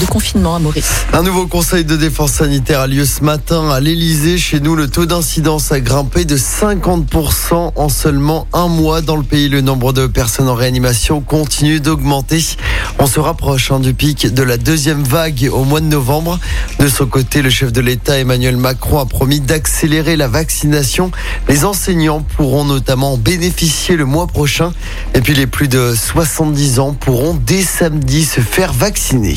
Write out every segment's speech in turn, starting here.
De confinement à Maurice. Un nouveau conseil de défense sanitaire a lieu ce matin à l'Elysée. Chez nous, le taux d'incidence a grimpé de 50% en seulement un mois. Dans le pays, le nombre de personnes en réanimation continue d'augmenter. On se rapproche hein, du pic de la deuxième vague au mois de novembre. De son côté, le chef de l'État Emmanuel Macron a promis d'accélérer la vaccination. Les enseignants pourront notamment bénéficier le mois prochain. Et puis les plus de 70 ans pourront dès samedi se faire vacciner.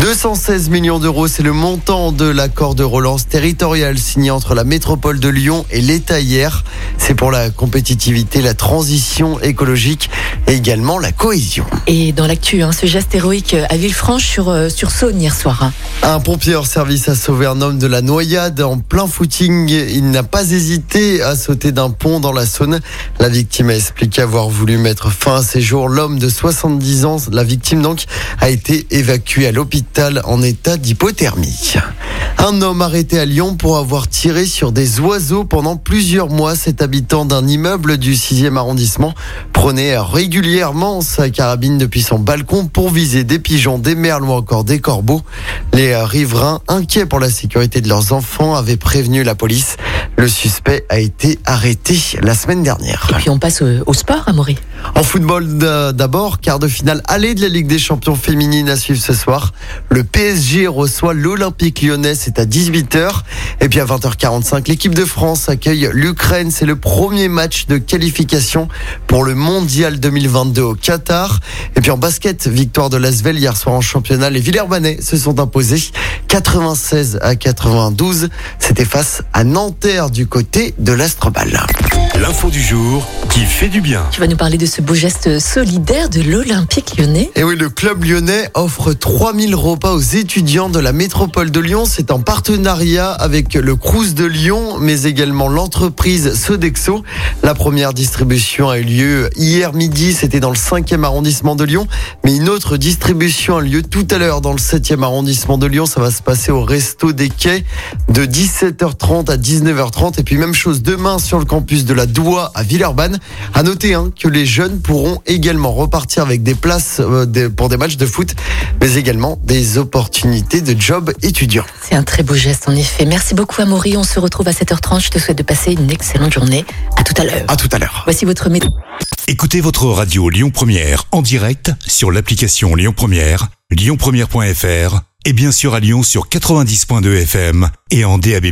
216 millions d'euros, c'est le montant de l'accord de relance territoriale signé entre la métropole de Lyon et l'État hier. C'est pour la compétitivité, la transition écologique et également la cohésion. Et dans l'actu, hein, ce geste héroïque à Villefranche sur, euh, sur Saône hier soir. hein. Un pompier hors service a sauvé un homme de la noyade en plein footing. Il n'a pas hésité à sauter d'un pont dans la Saône. La victime a expliqué avoir voulu mettre fin à ses jours. L'homme de 70 ans, la victime donc, a été évacué à l'hôpital en état d'hypothermie. Un homme arrêté à Lyon pour avoir tiré sur des oiseaux pendant plusieurs mois. Cet habitant d'un immeuble du 6e arrondissement prenait régulièrement sa carabine depuis son balcon pour viser des pigeons, des merles ou encore des corbeaux. Les riverains, inquiets pour la sécurité de leurs enfants, avaient prévenu la police. Le suspect a été arrêté la semaine dernière. Et puis on passe au, sport à Maurice. En football d'abord, quart de finale aller de la Ligue des Champions féminine à suivre ce soir. Le PSG reçoit l'Olympique lyonnais, c'est à 18h. Et puis à 20h45, l'équipe de France accueille l'Ukraine. C'est le premier match de qualification pour le Mondial 2022 au Qatar. Et puis en basket, victoire de l'Asvel hier soir en championnat. Les Villeurbanais se sont imposés 96 à 92. C'était face à Nanterre du côté de l'Astrobal. L'info du jour qui fait du bien. Tu vas nous parler de ce beau geste solidaire de l'Olympique lyonnais. Et oui, le club lyonnais offre 3000 repas aux étudiants de la métropole de Lyon. C'est en partenariat avec le Crous de Lyon, mais également l'entreprise Sodexo. La première distribution a eu lieu hier midi. C'était dans le 5e arrondissement de Lyon. Mais une autre distribution a lieu tout à l'heure dans le 7e arrondissement de Lyon. Ça va se passer au Resto des Quais de 17h30 à 19h30. Et puis même chose demain sur le campus de la Doua à Villeurbanne. À noter hein, que les jeunes pourront également repartir avec des places euh, des- pour des matchs de foot, mais également des opportunités de job étudiants. C'est un très beau geste en effet. Merci beaucoup à Maurice. On se retrouve à 7h30. Je te souhaite de passer une excellente journée. À tout à l'heure. À tout à l'heure. Voici votre météo. Écoutez votre radio Lyon Première en direct sur l'application Lyon Première, lyonpremière.fr et bien sûr à Lyon sur 90.2 FM et en DAB+.